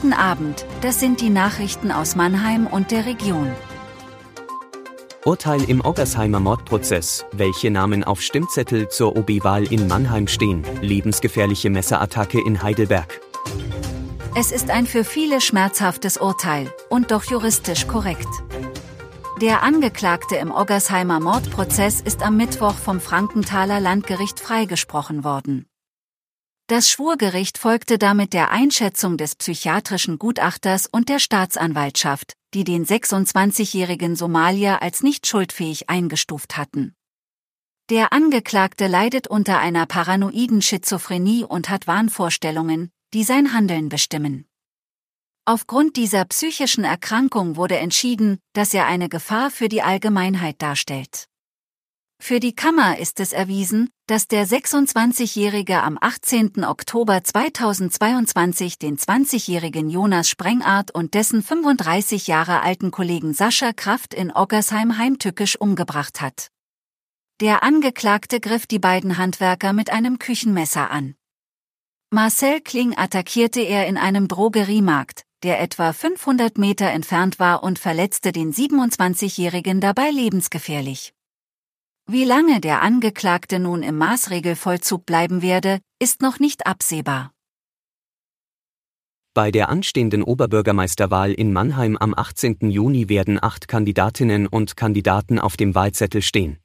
Guten Abend, das sind die Nachrichten aus Mannheim und der Region. Urteil im Oggersheimer Mordprozess, welche Namen auf Stimmzettel zur OB-Wahl in Mannheim stehen, lebensgefährliche Messerattacke in Heidelberg. Es ist ein für viele schmerzhaftes Urteil und doch juristisch korrekt. Der Angeklagte im Oggersheimer Mordprozess ist am Mittwoch vom Frankenthaler Landgericht freigesprochen worden. Das Schwurgericht folgte damit der Einschätzung des psychiatrischen Gutachters und der Staatsanwaltschaft, die den 26-jährigen Somalier als nicht schuldfähig eingestuft hatten. Der Angeklagte leidet unter einer paranoiden Schizophrenie und hat Wahnvorstellungen, die sein Handeln bestimmen. Aufgrund dieser psychischen Erkrankung wurde entschieden, dass er eine Gefahr für die Allgemeinheit darstellt. Für die Kammer ist es erwiesen, dass der 26-Jährige am 18. Oktober 2022 den 20-jährigen Jonas Sprengart und dessen 35 Jahre alten Kollegen Sascha Kraft in Oggersheim heimtückisch umgebracht hat. Der Angeklagte griff die beiden Handwerker mit einem Küchenmesser an. Marcel Kling attackierte er in einem Drogeriemarkt, der etwa 500 Meter entfernt war und verletzte den 27-Jährigen dabei lebensgefährlich. Wie lange der Angeklagte nun im Maßregelvollzug bleiben werde, ist noch nicht absehbar. Bei der anstehenden Oberbürgermeisterwahl in Mannheim am 18. Juni werden acht Kandidatinnen und Kandidaten auf dem Wahlzettel stehen.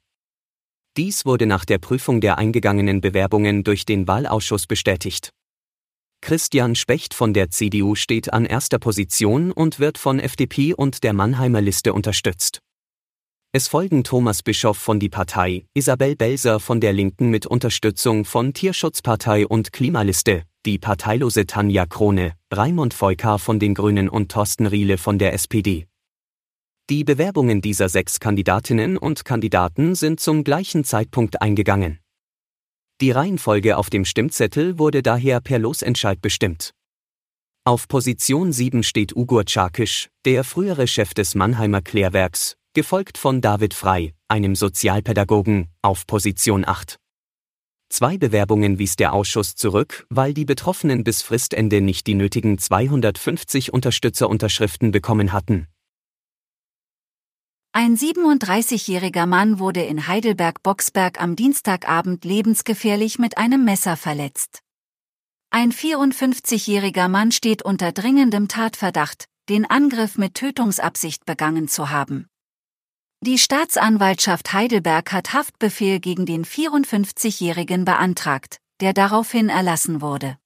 Dies wurde nach der Prüfung der eingegangenen Bewerbungen durch den Wahlausschuss bestätigt. Christian Specht von der CDU steht an erster Position und wird von FDP und der Mannheimer Liste unterstützt. Es folgen Thomas Bischoff von die Partei, Isabel Belser von der Linken mit Unterstützung von Tierschutzpartei und Klimaliste, die parteilose Tanja Krone, Raimund Feukar von den Grünen und Thorsten Riele von der SPD. Die Bewerbungen dieser sechs Kandidatinnen und Kandidaten sind zum gleichen Zeitpunkt eingegangen. Die Reihenfolge auf dem Stimmzettel wurde daher per Losentscheid bestimmt. Auf Position 7 steht Ugur Czarkisch, der frühere Chef des Mannheimer Klärwerks, gefolgt von David Frei, einem Sozialpädagogen, auf Position 8. Zwei Bewerbungen wies der Ausschuss zurück, weil die Betroffenen bis Fristende nicht die nötigen 250 Unterstützerunterschriften bekommen hatten. Ein 37-jähriger Mann wurde in Heidelberg-Boxberg am Dienstagabend lebensgefährlich mit einem Messer verletzt. Ein 54-jähriger Mann steht unter dringendem Tatverdacht, den Angriff mit Tötungsabsicht begangen zu haben. Die Staatsanwaltschaft Heidelberg hat Haftbefehl gegen den 54-Jährigen beantragt, der daraufhin erlassen wurde.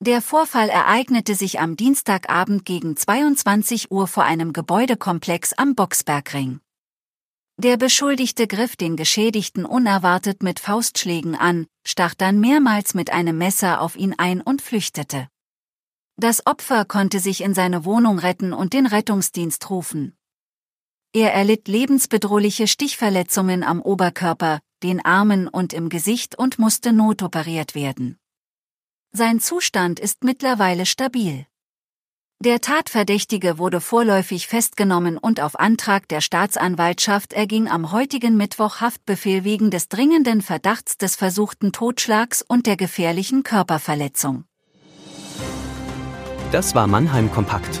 Der Vorfall ereignete sich am Dienstagabend gegen 22 Uhr vor einem Gebäudekomplex am Boxbergring. Der Beschuldigte griff den Geschädigten unerwartet mit Faustschlägen an, stach dann mehrmals mit einem Messer auf ihn ein und flüchtete. Das Opfer konnte sich in seine Wohnung retten und den Rettungsdienst rufen. Er erlitt lebensbedrohliche Stichverletzungen am Oberkörper, den Armen und im Gesicht und musste notoperiert werden. Sein Zustand ist mittlerweile stabil. Der Tatverdächtige wurde vorläufig festgenommen und auf Antrag der Staatsanwaltschaft erging am heutigen Mittwoch Haftbefehl wegen des dringenden Verdachts des versuchten Totschlags und der gefährlichen Körperverletzung. Das war Mannheim Kompakt